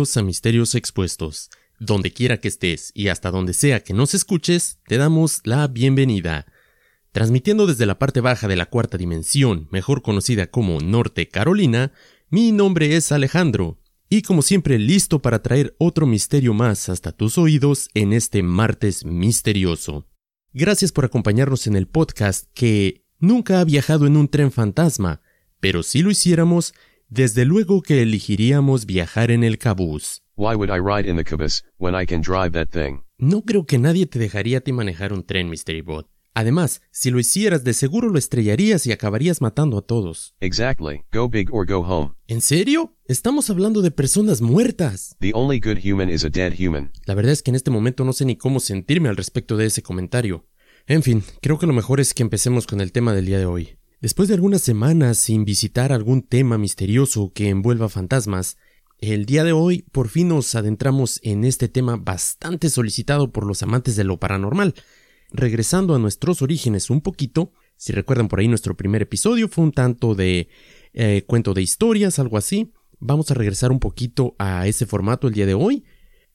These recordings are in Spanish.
A Misterios Expuestos. Donde quiera que estés y hasta donde sea que nos escuches, te damos la bienvenida. Transmitiendo desde la parte baja de la cuarta dimensión, mejor conocida como Norte Carolina, mi nombre es Alejandro, y como siempre listo para traer otro misterio más hasta tus oídos en este martes misterioso. Gracias por acompañarnos en el podcast que nunca ha viajado en un tren fantasma, pero si lo hiciéramos, desde luego que elegiríamos viajar en el cabús. Why would I ride in the caboose when I can drive that thing? No creo que nadie te dejaría a ti manejar un tren, Mystery Bot. Además, si lo hicieras, de seguro lo estrellarías y acabarías matando a todos. Exactly. Go big or go home. ¿En serio? Estamos hablando de personas muertas. The only good human is a dead human. La verdad es que en este momento no sé ni cómo sentirme al respecto de ese comentario. En fin, creo que lo mejor es que empecemos con el tema del día de hoy. Después de algunas semanas sin visitar algún tema misterioso que envuelva fantasmas, el día de hoy por fin nos adentramos en este tema bastante solicitado por los amantes de lo paranormal. Regresando a nuestros orígenes un poquito, si recuerdan por ahí nuestro primer episodio fue un tanto de eh, cuento de historias, algo así. Vamos a regresar un poquito a ese formato el día de hoy,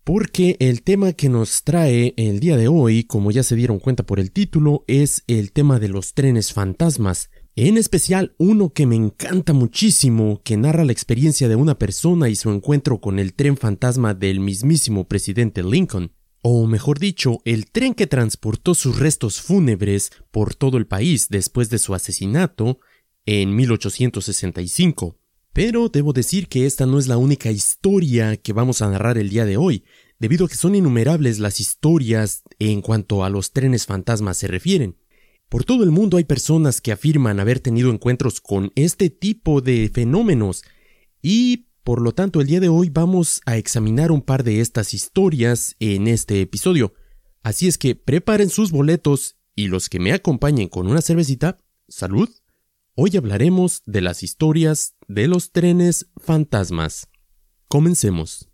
porque el tema que nos trae el día de hoy, como ya se dieron cuenta por el título, es el tema de los trenes fantasmas. En especial uno que me encanta muchísimo, que narra la experiencia de una persona y su encuentro con el tren fantasma del mismísimo presidente Lincoln, o mejor dicho, el tren que transportó sus restos fúnebres por todo el país después de su asesinato en 1865. Pero debo decir que esta no es la única historia que vamos a narrar el día de hoy, debido a que son innumerables las historias en cuanto a los trenes fantasmas se refieren. Por todo el mundo hay personas que afirman haber tenido encuentros con este tipo de fenómenos y por lo tanto el día de hoy vamos a examinar un par de estas historias en este episodio. Así es que preparen sus boletos y los que me acompañen con una cervecita, salud. Hoy hablaremos de las historias de los trenes fantasmas. Comencemos.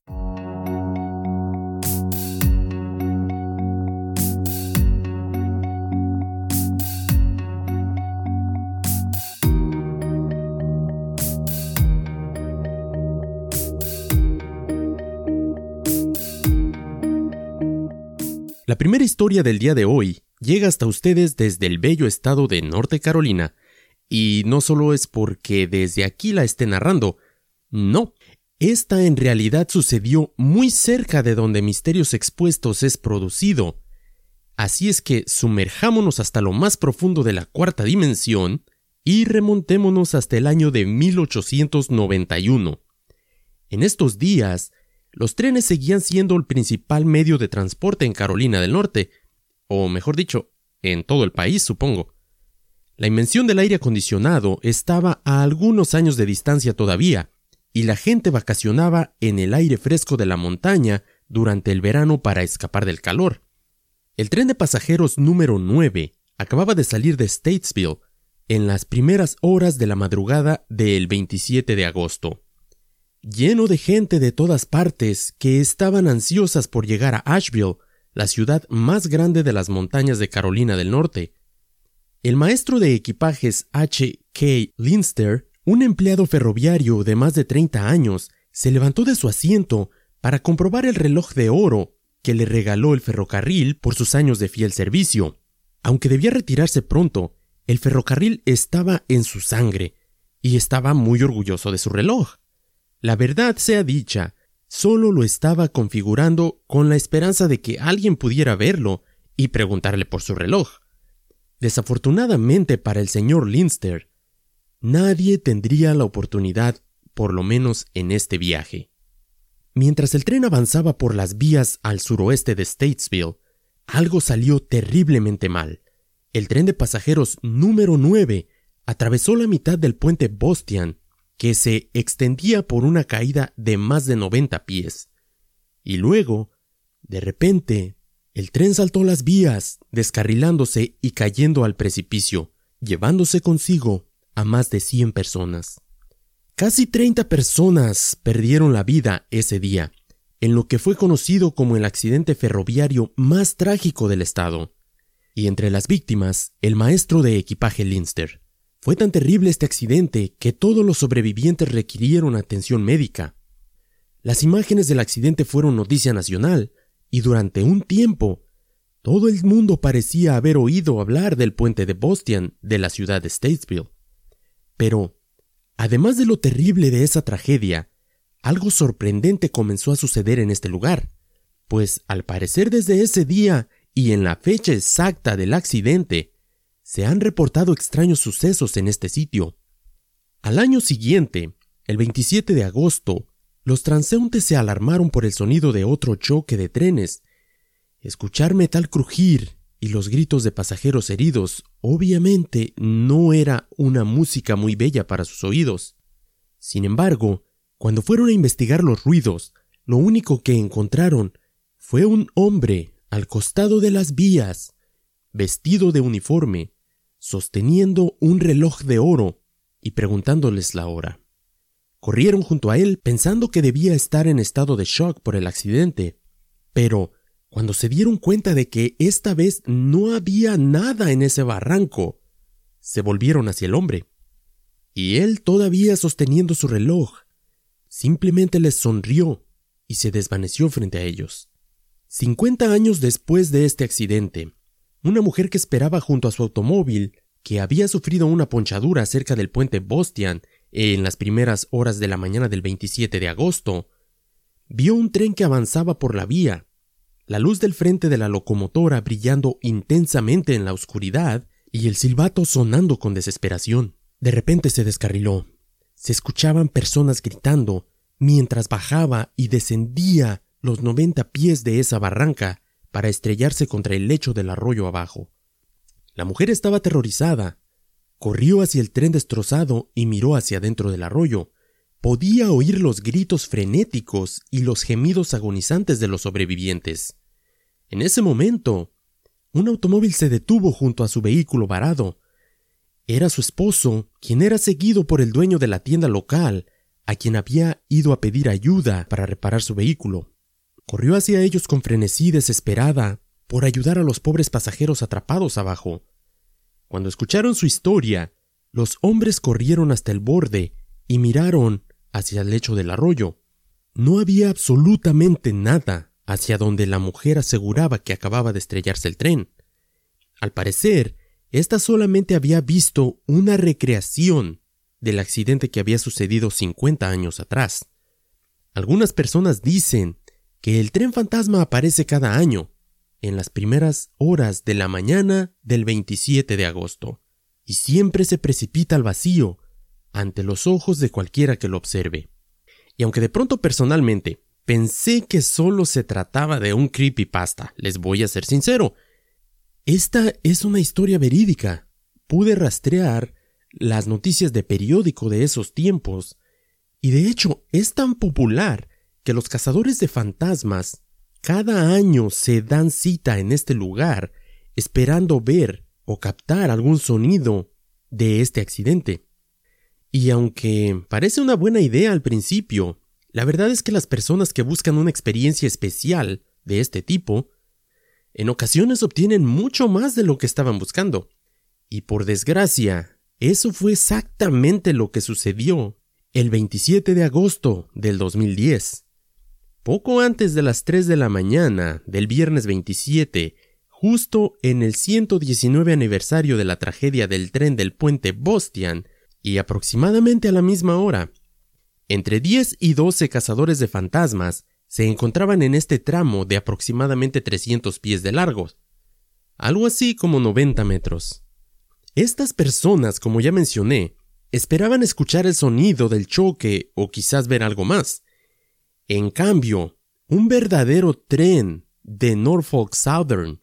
La primera historia del día de hoy llega hasta ustedes desde el bello estado de Norte Carolina, y no solo es porque desde aquí la esté narrando, no, esta en realidad sucedió muy cerca de donde Misterios Expuestos es producido. Así es que sumerjámonos hasta lo más profundo de la cuarta dimensión y remontémonos hasta el año de 1891. En estos días, los trenes seguían siendo el principal medio de transporte en Carolina del Norte, o mejor dicho, en todo el país, supongo. La invención del aire acondicionado estaba a algunos años de distancia todavía, y la gente vacacionaba en el aire fresco de la montaña durante el verano para escapar del calor. El tren de pasajeros número 9 acababa de salir de Statesville en las primeras horas de la madrugada del 27 de agosto lleno de gente de todas partes que estaban ansiosas por llegar a Asheville, la ciudad más grande de las montañas de Carolina del Norte. El maestro de equipajes H. K. Linster, un empleado ferroviario de más de 30 años, se levantó de su asiento para comprobar el reloj de oro que le regaló el ferrocarril por sus años de fiel servicio. Aunque debía retirarse pronto, el ferrocarril estaba en su sangre y estaba muy orgulloso de su reloj. La verdad sea dicha, solo lo estaba configurando con la esperanza de que alguien pudiera verlo y preguntarle por su reloj. Desafortunadamente para el señor Linster, nadie tendría la oportunidad, por lo menos en este viaje. Mientras el tren avanzaba por las vías al suroeste de Statesville, algo salió terriblemente mal. El tren de pasajeros número 9 atravesó la mitad del puente Bostian que se extendía por una caída de más de 90 pies. Y luego, de repente, el tren saltó las vías, descarrilándose y cayendo al precipicio, llevándose consigo a más de 100 personas. Casi 30 personas perdieron la vida ese día, en lo que fue conocido como el accidente ferroviario más trágico del estado. Y entre las víctimas, el maestro de equipaje Linster. Fue tan terrible este accidente que todos los sobrevivientes requirieron atención médica. Las imágenes del accidente fueron noticia nacional, y durante un tiempo todo el mundo parecía haber oído hablar del puente de Bostian de la ciudad de Statesville. Pero, además de lo terrible de esa tragedia, algo sorprendente comenzó a suceder en este lugar, pues al parecer desde ese día y en la fecha exacta del accidente, se han reportado extraños sucesos en este sitio. Al año siguiente, el 27 de agosto, los transeúntes se alarmaron por el sonido de otro choque de trenes Escuchar metal crujir y los gritos de pasajeros heridos obviamente no era una música muy bella para sus oídos. Sin embargo, cuando fueron a investigar los ruidos, lo único que encontraron fue un hombre al costado de las vías, vestido de uniforme, sosteniendo un reloj de oro y preguntándoles la hora. Corrieron junto a él pensando que debía estar en estado de shock por el accidente, pero cuando se dieron cuenta de que esta vez no había nada en ese barranco, se volvieron hacia el hombre. Y él, todavía sosteniendo su reloj, simplemente les sonrió y se desvaneció frente a ellos. Cincuenta años después de este accidente, una mujer que esperaba junto a su automóvil, que había sufrido una ponchadura cerca del puente Bostian en las primeras horas de la mañana del 27 de agosto, vio un tren que avanzaba por la vía la luz del frente de la locomotora brillando intensamente en la oscuridad y el silbato sonando con desesperación. De repente se descarriló. Se escuchaban personas gritando mientras bajaba y descendía los noventa pies de esa barranca para estrellarse contra el lecho del arroyo abajo. La mujer estaba aterrorizada. Corrió hacia el tren destrozado y miró hacia dentro del arroyo. Podía oír los gritos frenéticos y los gemidos agonizantes de los sobrevivientes. En ese momento, un automóvil se detuvo junto a su vehículo varado. Era su esposo, quien era seguido por el dueño de la tienda local, a quien había ido a pedir ayuda para reparar su vehículo. Corrió hacia ellos con frenesí desesperada por ayudar a los pobres pasajeros atrapados abajo. Cuando escucharon su historia, los hombres corrieron hasta el borde y miraron hacia el lecho del arroyo. No había absolutamente nada hacia donde la mujer aseguraba que acababa de estrellarse el tren. Al parecer, ésta solamente había visto una recreación del accidente que había sucedido 50 años atrás. Algunas personas dicen que el tren fantasma aparece cada año, en las primeras horas de la mañana del 27 de agosto, y siempre se precipita al vacío ante los ojos de cualquiera que lo observe. Y aunque de pronto personalmente Pensé que solo se trataba de un creepypasta, les voy a ser sincero. Esta es una historia verídica. Pude rastrear las noticias de periódico de esos tiempos, y de hecho es tan popular que los cazadores de fantasmas cada año se dan cita en este lugar esperando ver o captar algún sonido de este accidente. Y aunque parece una buena idea al principio, la verdad es que las personas que buscan una experiencia especial de este tipo, en ocasiones obtienen mucho más de lo que estaban buscando. Y por desgracia, eso fue exactamente lo que sucedió el 27 de agosto del 2010. Poco antes de las 3 de la mañana del viernes 27, justo en el 119 aniversario de la tragedia del tren del puente Bostian, y aproximadamente a la misma hora, entre 10 y 12 cazadores de fantasmas se encontraban en este tramo de aproximadamente 300 pies de largo, algo así como 90 metros. Estas personas, como ya mencioné, esperaban escuchar el sonido del choque o quizás ver algo más. En cambio, un verdadero tren de Norfolk Southern,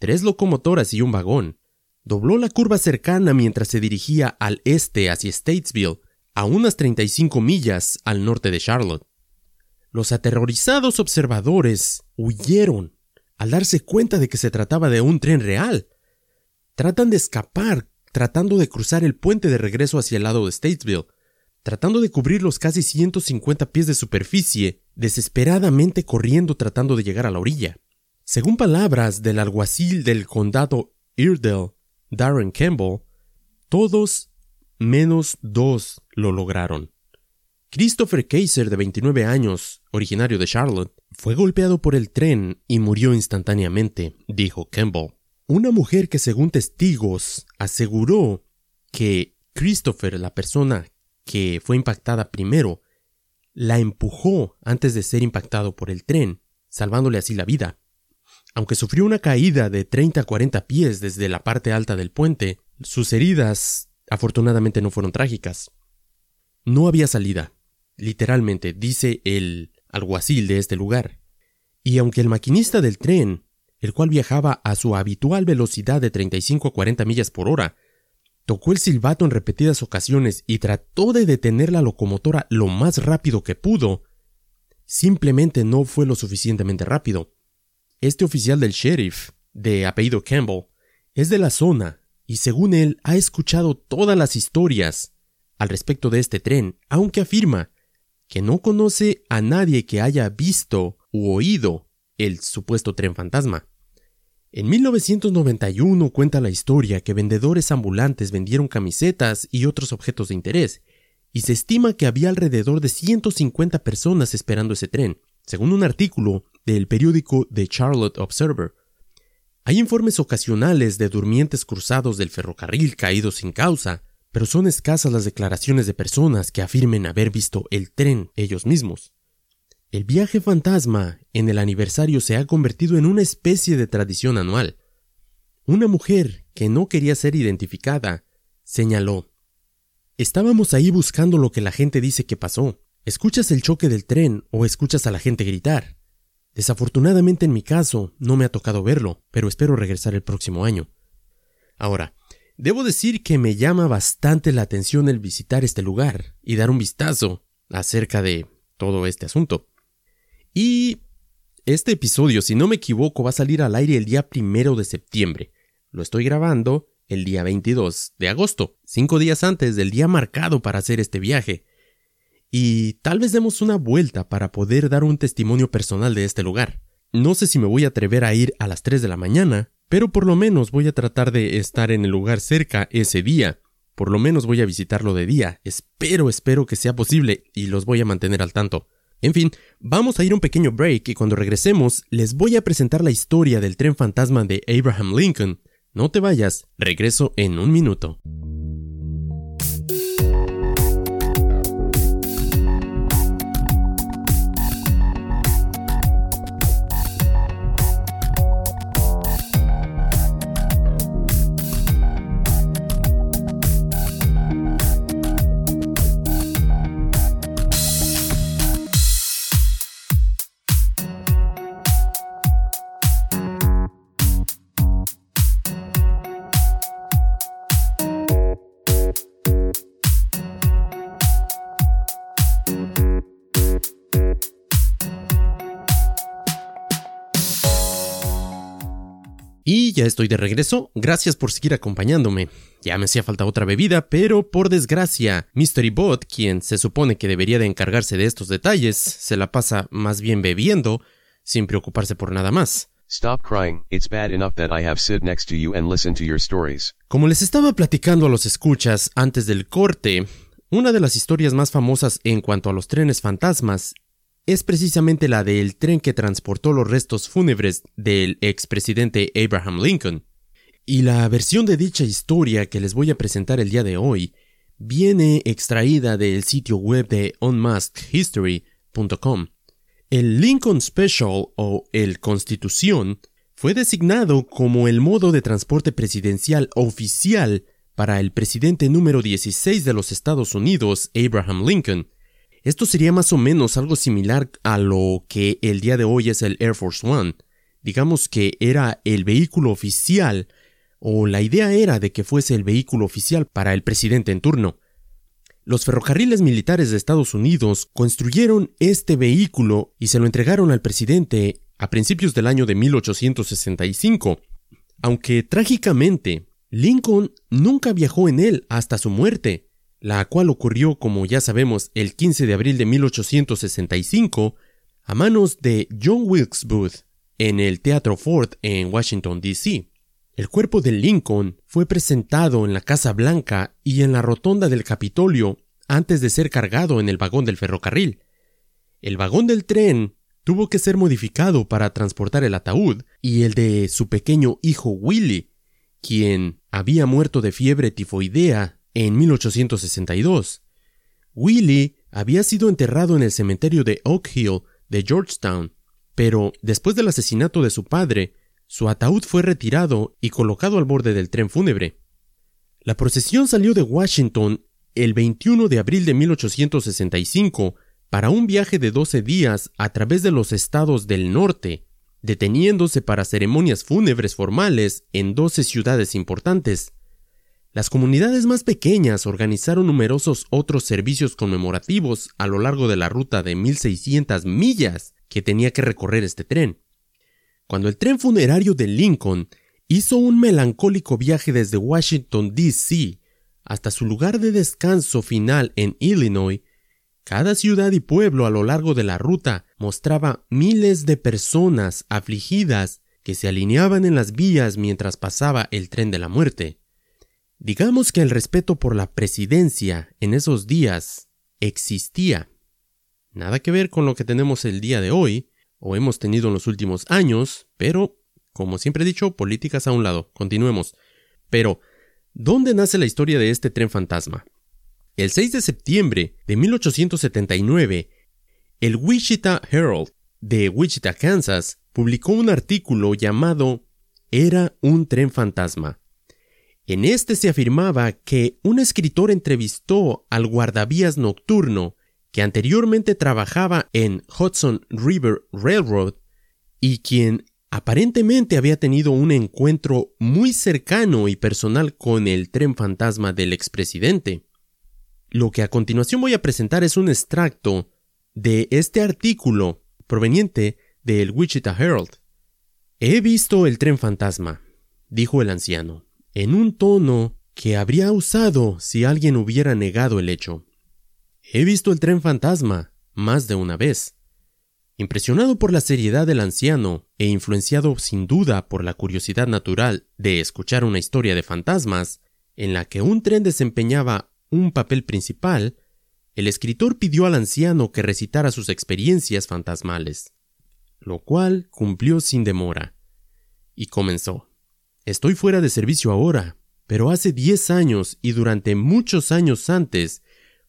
tres locomotoras y un vagón, dobló la curva cercana mientras se dirigía al este hacia Statesville a unas 35 millas al norte de Charlotte. Los aterrorizados observadores huyeron al darse cuenta de que se trataba de un tren real. Tratan de escapar, tratando de cruzar el puente de regreso hacia el lado de Statesville, tratando de cubrir los casi 150 pies de superficie, desesperadamente corriendo tratando de llegar a la orilla. Según palabras del alguacil del condado Iredell, Darren Campbell, todos menos dos lo lograron. Christopher Kaiser, de 29 años, originario de Charlotte, fue golpeado por el tren y murió instantáneamente, dijo Campbell. Una mujer que según testigos aseguró que Christopher, la persona que fue impactada primero, la empujó antes de ser impactado por el tren, salvándole así la vida. Aunque sufrió una caída de 30 a 40 pies desde la parte alta del puente, sus heridas afortunadamente no fueron trágicas. No había salida, literalmente, dice el alguacil de este lugar. Y aunque el maquinista del tren, el cual viajaba a su habitual velocidad de 35 a 40 millas por hora, tocó el silbato en repetidas ocasiones y trató de detener la locomotora lo más rápido que pudo, simplemente no fue lo suficientemente rápido. Este oficial del sheriff, de apellido Campbell, es de la zona y según él ha escuchado todas las historias al respecto de este tren, aunque afirma que no conoce a nadie que haya visto u oído el supuesto tren fantasma. En 1991 cuenta la historia que vendedores ambulantes vendieron camisetas y otros objetos de interés, y se estima que había alrededor de 150 personas esperando ese tren, según un artículo del periódico The Charlotte Observer. Hay informes ocasionales de durmientes cruzados del ferrocarril caídos sin causa, pero son escasas las declaraciones de personas que afirmen haber visto el tren ellos mismos. El viaje fantasma en el aniversario se ha convertido en una especie de tradición anual. Una mujer que no quería ser identificada señaló Estábamos ahí buscando lo que la gente dice que pasó. Escuchas el choque del tren o escuchas a la gente gritar. Desafortunadamente en mi caso no me ha tocado verlo, pero espero regresar el próximo año. Ahora, debo decir que me llama bastante la atención el visitar este lugar y dar un vistazo acerca de todo este asunto. Y este episodio, si no me equivoco, va a salir al aire el día primero de septiembre. Lo estoy grabando el día 22 de agosto, cinco días antes del día marcado para hacer este viaje. Y tal vez demos una vuelta para poder dar un testimonio personal de este lugar. No sé si me voy a atrever a ir a las 3 de la mañana, pero por lo menos voy a tratar de estar en el lugar cerca ese día. Por lo menos voy a visitarlo de día. Espero, espero que sea posible y los voy a mantener al tanto. En fin, vamos a ir un pequeño break y cuando regresemos les voy a presentar la historia del tren fantasma de Abraham Lincoln. No te vayas, regreso en un minuto. Ya estoy de regreso, gracias por seguir acompañándome. Ya me hacía falta otra bebida, pero por desgracia, Mystery Bot, quien se supone que debería de encargarse de estos detalles, se la pasa más bien bebiendo, sin preocuparse por nada más. Stop crying, it's bad enough that I have sit next to you and listen to your stories. Como les estaba platicando a los escuchas antes del corte, una de las historias más famosas en cuanto a los trenes fantasmas es precisamente la del tren que transportó los restos fúnebres del expresidente Abraham Lincoln. Y la versión de dicha historia que les voy a presentar el día de hoy viene extraída del sitio web de unmaskedhistory.com. El Lincoln Special o el Constitución fue designado como el modo de transporte presidencial oficial para el presidente número 16 de los Estados Unidos, Abraham Lincoln, esto sería más o menos algo similar a lo que el día de hoy es el Air Force One. Digamos que era el vehículo oficial, o la idea era de que fuese el vehículo oficial para el presidente en turno. Los ferrocarriles militares de Estados Unidos construyeron este vehículo y se lo entregaron al presidente a principios del año de 1865. Aunque trágicamente, Lincoln nunca viajó en él hasta su muerte, la cual ocurrió, como ya sabemos, el 15 de abril de 1865, a manos de John Wilkes Booth en el Teatro Ford en Washington, D.C. El cuerpo de Lincoln fue presentado en la Casa Blanca y en la rotonda del Capitolio antes de ser cargado en el vagón del ferrocarril. El vagón del tren tuvo que ser modificado para transportar el ataúd y el de su pequeño hijo Willy, quien había muerto de fiebre tifoidea en 1862. Willy había sido enterrado en el cementerio de Oak Hill de Georgetown, pero después del asesinato de su padre, su ataúd fue retirado y colocado al borde del tren fúnebre. La procesión salió de Washington el 21 de abril de 1865 para un viaje de 12 días a través de los estados del norte, deteniéndose para ceremonias fúnebres formales en 12 ciudades importantes. Las comunidades más pequeñas organizaron numerosos otros servicios conmemorativos a lo largo de la ruta de 1600 millas que tenía que recorrer este tren. Cuando el tren funerario de Lincoln hizo un melancólico viaje desde Washington, D.C. hasta su lugar de descanso final en Illinois, cada ciudad y pueblo a lo largo de la ruta mostraba miles de personas afligidas que se alineaban en las vías mientras pasaba el tren de la muerte. Digamos que el respeto por la presidencia en esos días existía. Nada que ver con lo que tenemos el día de hoy, o hemos tenido en los últimos años, pero, como siempre he dicho, políticas a un lado. Continuemos. Pero, ¿dónde nace la historia de este tren fantasma? El 6 de septiembre de 1879, el Wichita Herald de Wichita, Kansas, publicó un artículo llamado Era un tren fantasma. En este se afirmaba que un escritor entrevistó al guardavías nocturno que anteriormente trabajaba en Hudson River Railroad y quien aparentemente había tenido un encuentro muy cercano y personal con el tren fantasma del expresidente. Lo que a continuación voy a presentar es un extracto de este artículo proveniente del Wichita Herald. He visto el tren fantasma, dijo el anciano, en un tono que habría usado si alguien hubiera negado el hecho. He visto el tren fantasma más de una vez. Impresionado por la seriedad del anciano e influenciado sin duda por la curiosidad natural de escuchar una historia de fantasmas, en la que un tren desempeñaba un papel principal, el escritor pidió al anciano que recitara sus experiencias fantasmales, lo cual cumplió sin demora. Y comenzó. Estoy fuera de servicio ahora, pero hace diez años y durante muchos años antes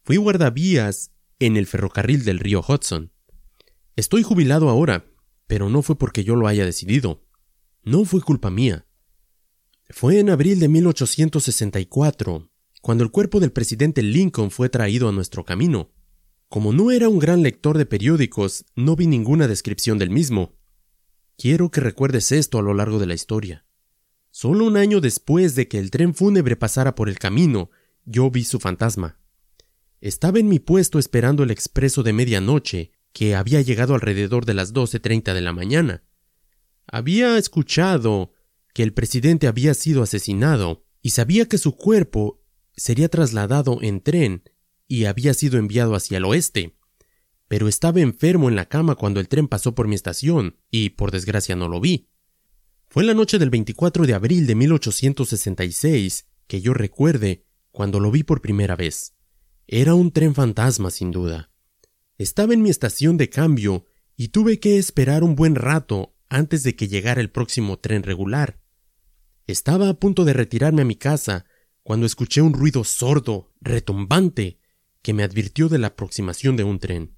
fui guardavías en el ferrocarril del río Hudson. Estoy jubilado ahora, pero no fue porque yo lo haya decidido. No fue culpa mía. Fue en abril de 1864 cuando el cuerpo del presidente Lincoln fue traído a nuestro camino. Como no era un gran lector de periódicos, no vi ninguna descripción del mismo. Quiero que recuerdes esto a lo largo de la historia. Solo un año después de que el tren fúnebre pasara por el camino, yo vi su fantasma. Estaba en mi puesto esperando el expreso de medianoche, que había llegado alrededor de las doce treinta de la mañana. Había escuchado que el presidente había sido asesinado y sabía que su cuerpo sería trasladado en tren y había sido enviado hacia el oeste. Pero estaba enfermo en la cama cuando el tren pasó por mi estación y por desgracia no lo vi. Fue la noche del 24 de abril de 1866 que yo recuerde cuando lo vi por primera vez. Era un tren fantasma sin duda. Estaba en mi estación de cambio y tuve que esperar un buen rato antes de que llegara el próximo tren regular. Estaba a punto de retirarme a mi casa cuando escuché un ruido sordo, retumbante, que me advirtió de la aproximación de un tren.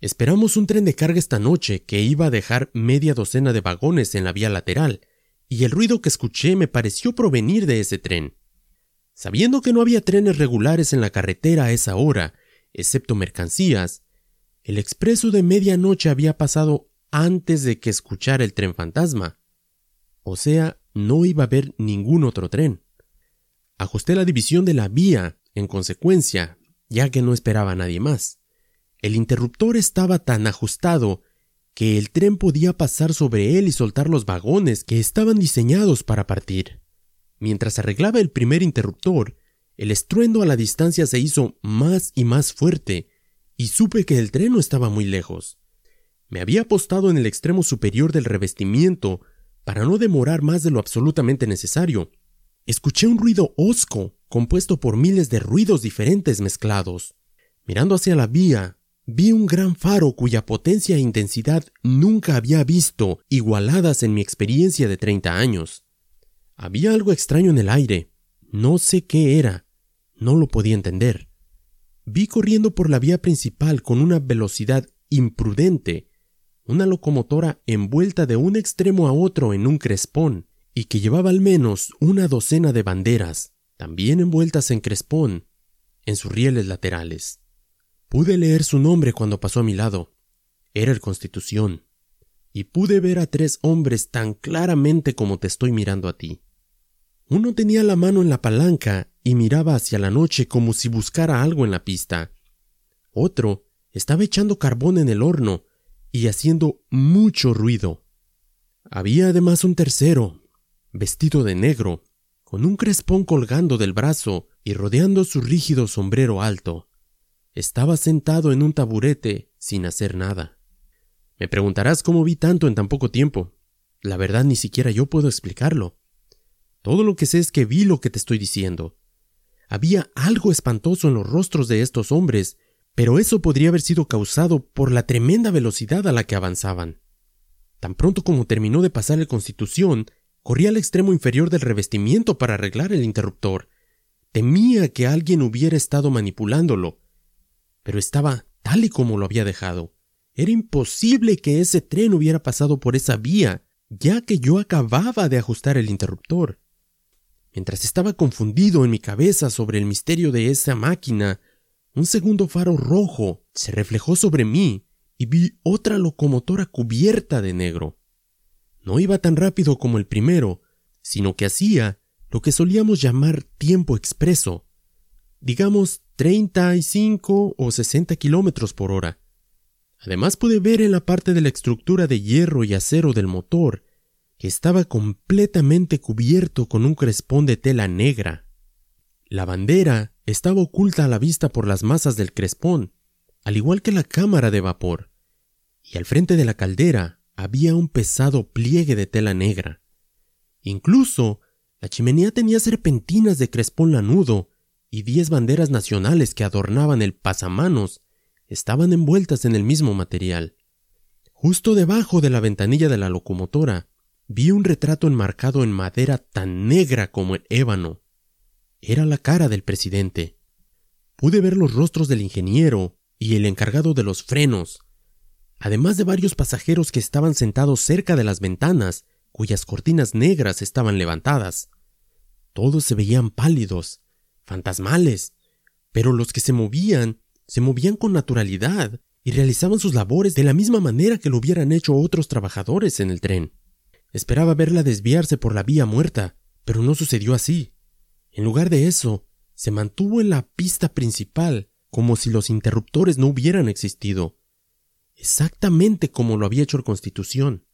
Esperamos un tren de carga esta noche que iba a dejar media docena de vagones en la vía lateral, y el ruido que escuché me pareció provenir de ese tren. Sabiendo que no había trenes regulares en la carretera a esa hora, excepto mercancías, el expreso de medianoche había pasado antes de que escuchara el tren fantasma. O sea, no iba a haber ningún otro tren. Ajusté la división de la vía, en consecuencia, ya que no esperaba a nadie más. El interruptor estaba tan ajustado que el tren podía pasar sobre él y soltar los vagones que estaban diseñados para partir. Mientras arreglaba el primer interruptor, el estruendo a la distancia se hizo más y más fuerte, y supe que el tren no estaba muy lejos. Me había apostado en el extremo superior del revestimiento para no demorar más de lo absolutamente necesario, Escuché un ruido hosco compuesto por miles de ruidos diferentes mezclados. Mirando hacia la vía, vi un gran faro cuya potencia e intensidad nunca había visto igualadas en mi experiencia de 30 años. Había algo extraño en el aire. No sé qué era. No lo podía entender. Vi corriendo por la vía principal con una velocidad imprudente una locomotora envuelta de un extremo a otro en un crespón, y que llevaba al menos una docena de banderas, también envueltas en crespón, en sus rieles laterales. Pude leer su nombre cuando pasó a mi lado. Era el Constitución. Y pude ver a tres hombres tan claramente como te estoy mirando a ti. Uno tenía la mano en la palanca y miraba hacia la noche como si buscara algo en la pista. Otro estaba echando carbón en el horno y haciendo mucho ruido. Había además un tercero, vestido de negro, con un crespón colgando del brazo y rodeando su rígido sombrero alto. Estaba sentado en un taburete sin hacer nada. Me preguntarás cómo vi tanto en tan poco tiempo. La verdad ni siquiera yo puedo explicarlo. Todo lo que sé es que vi lo que te estoy diciendo. Había algo espantoso en los rostros de estos hombres pero eso podría haber sido causado por la tremenda velocidad a la que avanzaban. Tan pronto como terminó de pasar el Constitución, corrí al extremo inferior del revestimiento para arreglar el interruptor. Temía que alguien hubiera estado manipulándolo. Pero estaba tal y como lo había dejado. Era imposible que ese tren hubiera pasado por esa vía, ya que yo acababa de ajustar el interruptor. Mientras estaba confundido en mi cabeza sobre el misterio de esa máquina, un segundo faro rojo se reflejó sobre mí y vi otra locomotora cubierta de negro. No iba tan rápido como el primero, sino que hacía lo que solíamos llamar tiempo expreso, digamos 35 o 60 kilómetros por hora. Además pude ver en la parte de la estructura de hierro y acero del motor que estaba completamente cubierto con un crespón de tela negra. La bandera estaba oculta a la vista por las masas del crespón, al igual que la cámara de vapor, y al frente de la caldera había un pesado pliegue de tela negra. Incluso la chimenea tenía serpentinas de crespón lanudo y diez banderas nacionales que adornaban el pasamanos estaban envueltas en el mismo material. Justo debajo de la ventanilla de la locomotora vi un retrato enmarcado en madera tan negra como el ébano. Era la cara del presidente. Pude ver los rostros del ingeniero y el encargado de los frenos, además de varios pasajeros que estaban sentados cerca de las ventanas, cuyas cortinas negras estaban levantadas. Todos se veían pálidos, fantasmales, pero los que se movían, se movían con naturalidad y realizaban sus labores de la misma manera que lo hubieran hecho otros trabajadores en el tren. Esperaba verla desviarse por la vía muerta, pero no sucedió así. En lugar de eso, se mantuvo en la pista principal, como si los interruptores no hubieran existido. Exactamente como lo había hecho el Constitución.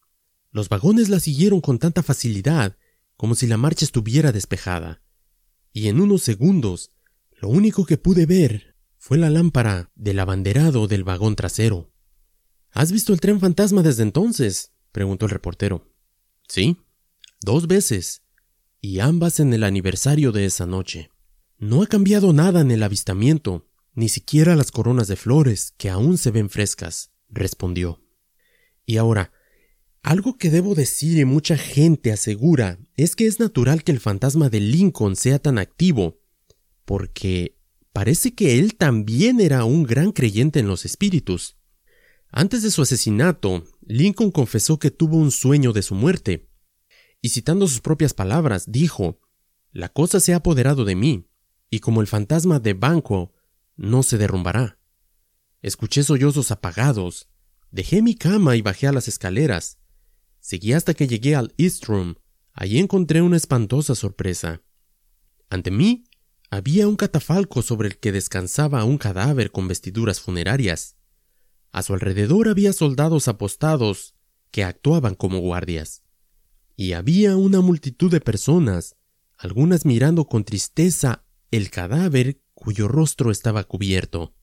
Los vagones la siguieron con tanta facilidad, como si la marcha estuviera despejada. Y en unos segundos, lo único que pude ver fue la lámpara del abanderado del vagón trasero. ¿Has visto el tren fantasma desde entonces? preguntó el reportero. Sí, dos veces, y ambas en el aniversario de esa noche. No ha cambiado nada en el avistamiento, ni siquiera las coronas de flores, que aún se ven frescas, respondió. Y ahora, algo que debo decir y mucha gente asegura es que es natural que el fantasma de Lincoln sea tan activo, porque parece que él también era un gran creyente en los espíritus. Antes de su asesinato, Lincoln confesó que tuvo un sueño de su muerte, y citando sus propias palabras, dijo, La cosa se ha apoderado de mí, y como el fantasma de Banco, no se derrumbará. Escuché sollozos apagados, dejé mi cama y bajé a las escaleras. Seguí hasta que llegué al East Room. Allí encontré una espantosa sorpresa. Ante mí había un catafalco sobre el que descansaba un cadáver con vestiduras funerarias. A su alrededor había soldados apostados que actuaban como guardias y había una multitud de personas, algunas mirando con tristeza el cadáver cuyo rostro estaba cubierto.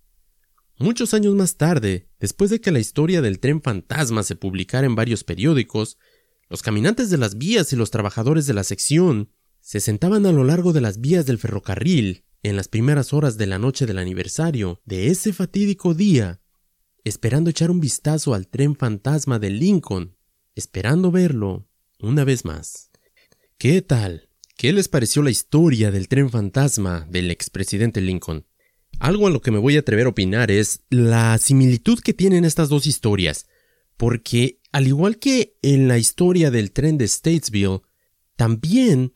Muchos años más tarde, después de que la historia del tren fantasma se publicara en varios periódicos, los caminantes de las vías y los trabajadores de la sección se sentaban a lo largo de las vías del ferrocarril en las primeras horas de la noche del aniversario de ese fatídico día, esperando echar un vistazo al tren fantasma de Lincoln, esperando verlo una vez más. ¿Qué tal? ¿Qué les pareció la historia del tren fantasma del expresidente Lincoln? Algo a lo que me voy a atrever a opinar es la similitud que tienen estas dos historias, porque al igual que en la historia del tren de Statesville, también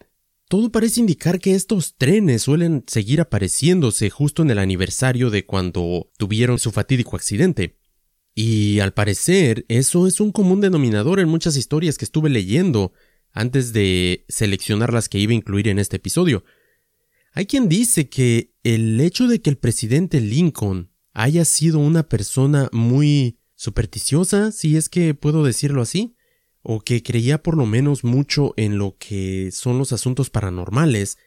todo parece indicar que estos trenes suelen seguir apareciéndose justo en el aniversario de cuando tuvieron su fatídico accidente. Y al parecer eso es un común denominador en muchas historias que estuve leyendo antes de seleccionar las que iba a incluir en este episodio. Hay quien dice que el hecho de que el presidente Lincoln haya sido una persona muy supersticiosa, si es que puedo decirlo así, o que creía por lo menos mucho en lo que son los asuntos paranormales,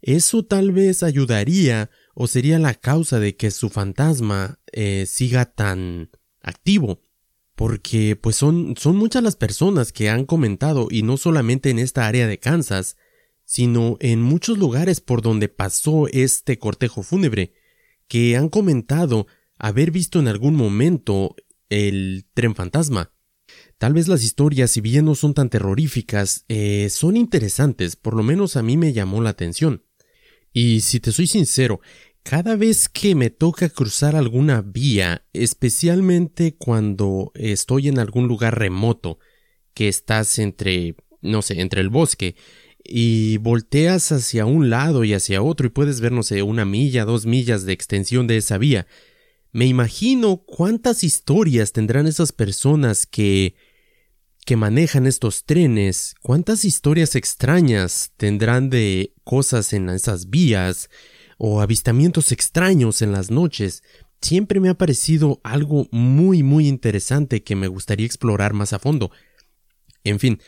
eso tal vez ayudaría o sería la causa de que su fantasma eh, siga tan activo. Porque pues son, son muchas las personas que han comentado, y no solamente en esta área de Kansas, sino en muchos lugares por donde pasó este cortejo fúnebre, que han comentado haber visto en algún momento el tren fantasma. Tal vez las historias, si bien no son tan terroríficas, eh, son interesantes, por lo menos a mí me llamó la atención. Y si te soy sincero, cada vez que me toca cruzar alguna vía, especialmente cuando estoy en algún lugar remoto, que estás entre, no sé, entre el bosque, y volteas hacia un lado y hacia otro y puedes ver, no sé, una milla, dos millas de extensión de esa vía, me imagino cuántas historias tendrán esas personas que que manejan estos trenes, cuántas historias extrañas tendrán de cosas en esas vías o avistamientos extraños en las noches, siempre me ha parecido algo muy muy interesante que me gustaría explorar más a fondo. En fin,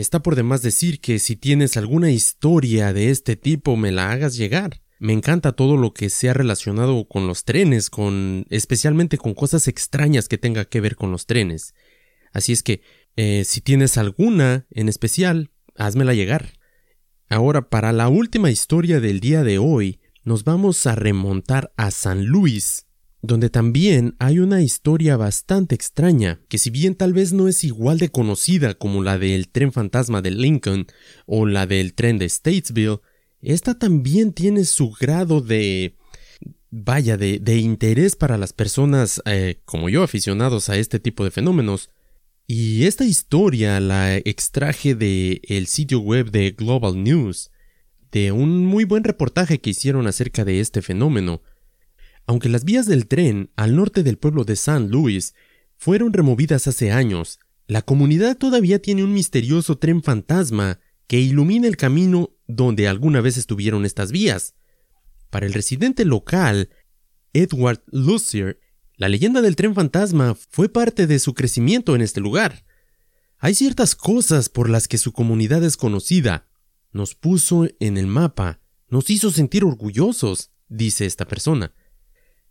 está por demás decir que si tienes alguna historia de este tipo me la hagas llegar. Me encanta todo lo que sea relacionado con los trenes, con especialmente con cosas extrañas que tenga que ver con los trenes. Así es que eh, si tienes alguna en especial, házmela llegar. Ahora, para la última historia del día de hoy, nos vamos a remontar a San Luis, donde también hay una historia bastante extraña, que si bien tal vez no es igual de conocida como la del tren fantasma de Lincoln o la del tren de Statesville, esta también tiene su grado de vaya, de, de interés para las personas eh, como yo aficionados a este tipo de fenómenos, y esta historia la extraje del el sitio web de Global News, de un muy buen reportaje que hicieron acerca de este fenómeno. Aunque las vías del tren al norte del pueblo de St. Louis fueron removidas hace años, la comunidad todavía tiene un misterioso tren fantasma que ilumina el camino donde alguna vez estuvieron estas vías. Para el residente local, Edward Lucier, la leyenda del tren fantasma fue parte de su crecimiento en este lugar. Hay ciertas cosas por las que su comunidad es conocida. Nos puso en el mapa, nos hizo sentir orgullosos, dice esta persona.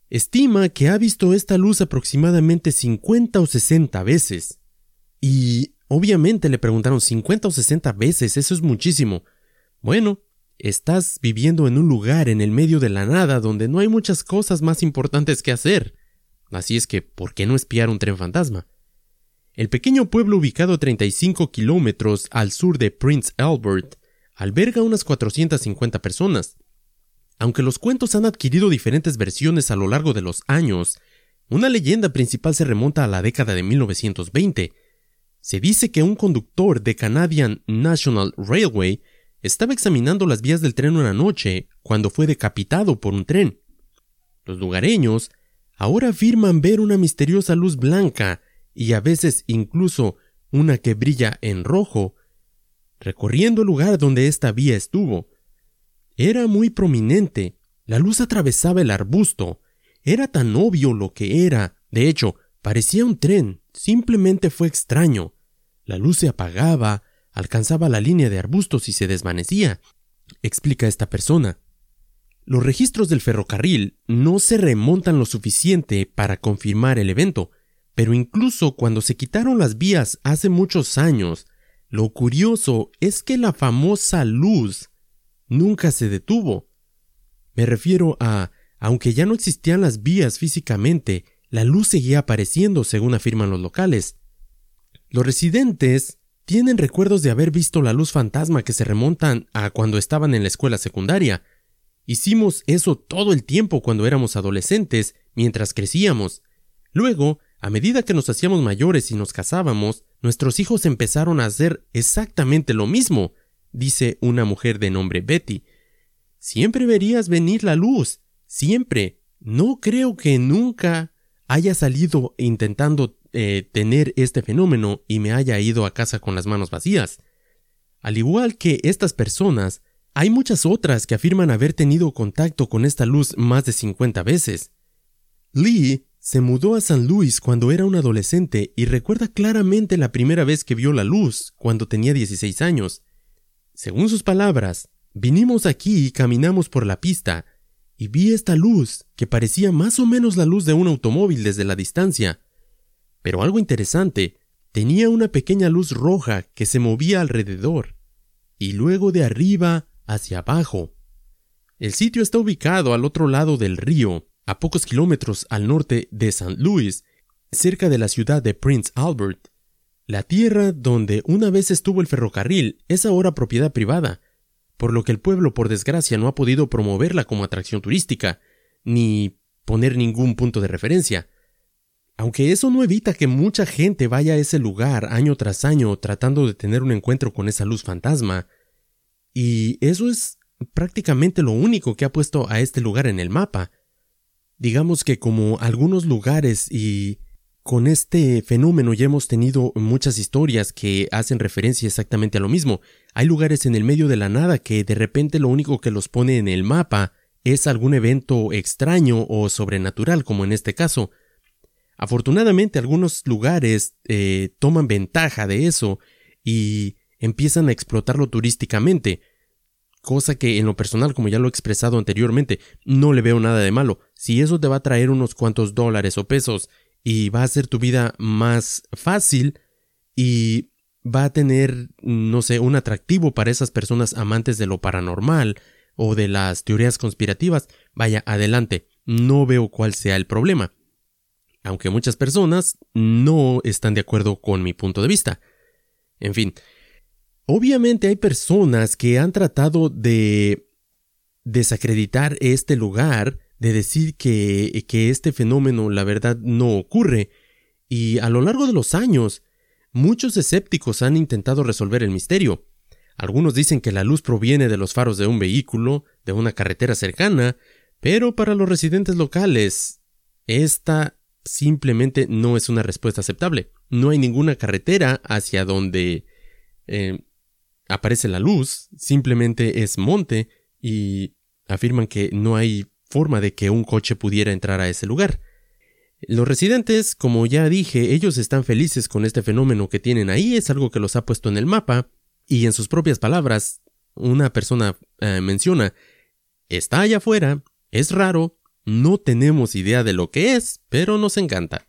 Estima que ha visto esta luz aproximadamente 50 o 60 veces. Y obviamente le preguntaron 50 o 60 veces, eso es muchísimo. Bueno, estás viviendo en un lugar en el medio de la nada donde no hay muchas cosas más importantes que hacer. Así es que, ¿por qué no espiar un tren fantasma? El pequeño pueblo ubicado a 35 kilómetros al sur de Prince Albert alberga unas 450 personas. Aunque los cuentos han adquirido diferentes versiones a lo largo de los años, una leyenda principal se remonta a la década de 1920. Se dice que un conductor de Canadian National Railway estaba examinando las vías del tren una noche cuando fue decapitado por un tren. Los lugareños ahora afirman ver una misteriosa luz blanca y a veces incluso una que brilla en rojo, recorriendo el lugar donde esta vía estuvo. Era muy prominente, la luz atravesaba el arbusto, era tan obvio lo que era, de hecho, parecía un tren, simplemente fue extraño. La luz se apagaba, alcanzaba la línea de arbustos y se desvanecía, explica esta persona. Los registros del ferrocarril no se remontan lo suficiente para confirmar el evento, pero incluso cuando se quitaron las vías hace muchos años, lo curioso es que la famosa luz nunca se detuvo. Me refiero a, aunque ya no existían las vías físicamente, la luz seguía apareciendo, según afirman los locales. Los residentes tienen recuerdos de haber visto la luz fantasma que se remontan a cuando estaban en la escuela secundaria. Hicimos eso todo el tiempo cuando éramos adolescentes, mientras crecíamos. Luego, a medida que nos hacíamos mayores y nos casábamos, nuestros hijos empezaron a hacer exactamente lo mismo, dice una mujer de nombre Betty. Siempre verías venir la luz, siempre. No creo que nunca haya salido intentando eh, tener este fenómeno y me haya ido a casa con las manos vacías. Al igual que estas personas, hay muchas otras que afirman haber tenido contacto con esta luz más de 50 veces. Lee se mudó a San Luis cuando era un adolescente y recuerda claramente la primera vez que vio la luz, cuando tenía 16 años. Según sus palabras, vinimos aquí y caminamos por la pista, y vi esta luz, que parecía más o menos la luz de un automóvil desde la distancia. Pero algo interesante, tenía una pequeña luz roja que se movía alrededor, y luego de arriba hacia abajo. El sitio está ubicado al otro lado del río, a pocos kilómetros al norte de St. Louis, cerca de la ciudad de Prince Albert. La tierra donde una vez estuvo el ferrocarril es ahora propiedad privada, por lo que el pueblo por desgracia no ha podido promoverla como atracción turística, ni poner ningún punto de referencia. Aunque eso no evita que mucha gente vaya a ese lugar año tras año tratando de tener un encuentro con esa luz fantasma, y eso es prácticamente lo único que ha puesto a este lugar en el mapa. Digamos que como algunos lugares y con este fenómeno ya hemos tenido muchas historias que hacen referencia exactamente a lo mismo. Hay lugares en el medio de la nada que de repente lo único que los pone en el mapa es algún evento extraño o sobrenatural, como en este caso. Afortunadamente algunos lugares eh, toman ventaja de eso y empiezan a explotarlo turísticamente cosa que en lo personal, como ya lo he expresado anteriormente, no le veo nada de malo. Si eso te va a traer unos cuantos dólares o pesos y va a hacer tu vida más fácil y va a tener, no sé, un atractivo para esas personas amantes de lo paranormal o de las teorías conspirativas, vaya, adelante, no veo cuál sea el problema. Aunque muchas personas no están de acuerdo con mi punto de vista. En fin, Obviamente hay personas que han tratado de desacreditar este lugar, de decir que, que este fenómeno la verdad no ocurre, y a lo largo de los años, muchos escépticos han intentado resolver el misterio. Algunos dicen que la luz proviene de los faros de un vehículo, de una carretera cercana, pero para los residentes locales, esta simplemente no es una respuesta aceptable. No hay ninguna carretera hacia donde eh, aparece la luz, simplemente es monte y afirman que no hay forma de que un coche pudiera entrar a ese lugar. Los residentes, como ya dije, ellos están felices con este fenómeno que tienen ahí, es algo que los ha puesto en el mapa, y en sus propias palabras, una persona eh, menciona, está allá afuera, es raro, no tenemos idea de lo que es, pero nos encanta.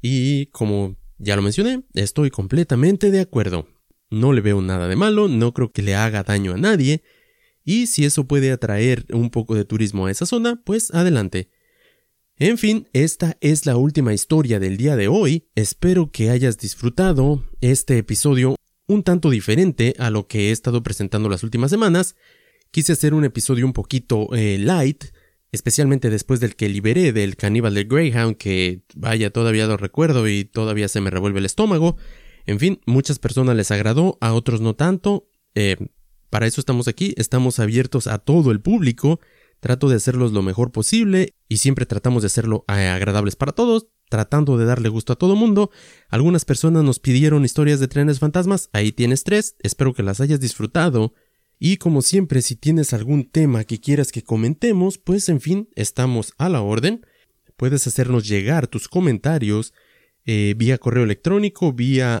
Y como ya lo mencioné, estoy completamente de acuerdo. No le veo nada de malo, no creo que le haga daño a nadie, y si eso puede atraer un poco de turismo a esa zona, pues adelante. En fin, esta es la última historia del día de hoy. Espero que hayas disfrutado este episodio un tanto diferente a lo que he estado presentando las últimas semanas. Quise hacer un episodio un poquito eh, light, especialmente después del que liberé del caníbal de Greyhound, que vaya, todavía lo recuerdo y todavía se me revuelve el estómago. En fin, muchas personas les agradó, a otros no tanto. Eh, para eso estamos aquí, estamos abiertos a todo el público. Trato de hacerlos lo mejor posible y siempre tratamos de hacerlo eh, agradables para todos, tratando de darle gusto a todo mundo. Algunas personas nos pidieron historias de trenes fantasmas, ahí tienes tres, espero que las hayas disfrutado. Y como siempre, si tienes algún tema que quieras que comentemos, pues en fin, estamos a la orden. Puedes hacernos llegar tus comentarios eh, vía correo electrónico, vía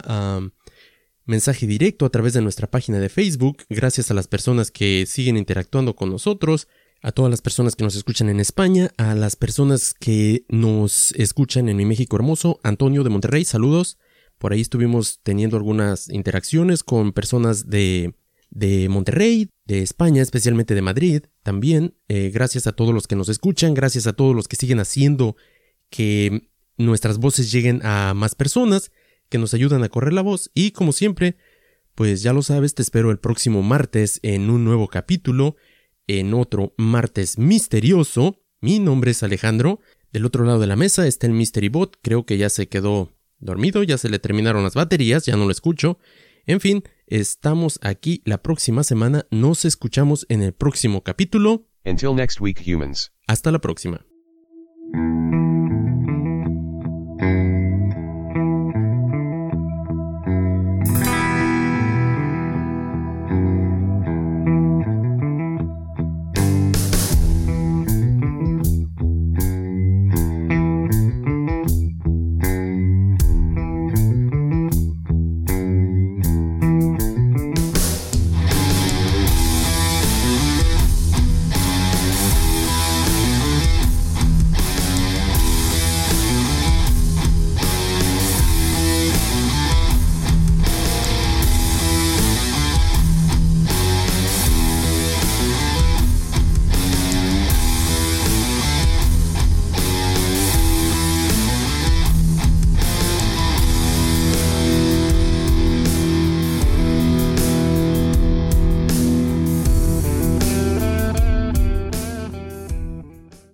mensaje directo a través de nuestra página de Facebook, gracias a las personas que siguen interactuando con nosotros, a todas las personas que nos escuchan en España, a las personas que nos escuchan en mi México hermoso, Antonio de Monterrey, saludos. Por ahí estuvimos teniendo algunas interacciones con personas de, de Monterrey, de España, especialmente de Madrid, también. Eh, gracias a todos los que nos escuchan, gracias a todos los que siguen haciendo que nuestras voces lleguen a más personas, que nos ayudan a correr la voz y como siempre, pues ya lo sabes, te espero el próximo martes en un nuevo capítulo, en otro martes misterioso. Mi nombre es Alejandro. Del otro lado de la mesa está el Mystery Bot, creo que ya se quedó dormido, ya se le terminaron las baterías, ya no lo escucho. En fin, estamos aquí la próxima semana, nos escuchamos en el próximo capítulo. Until next week, humans. Hasta la próxima.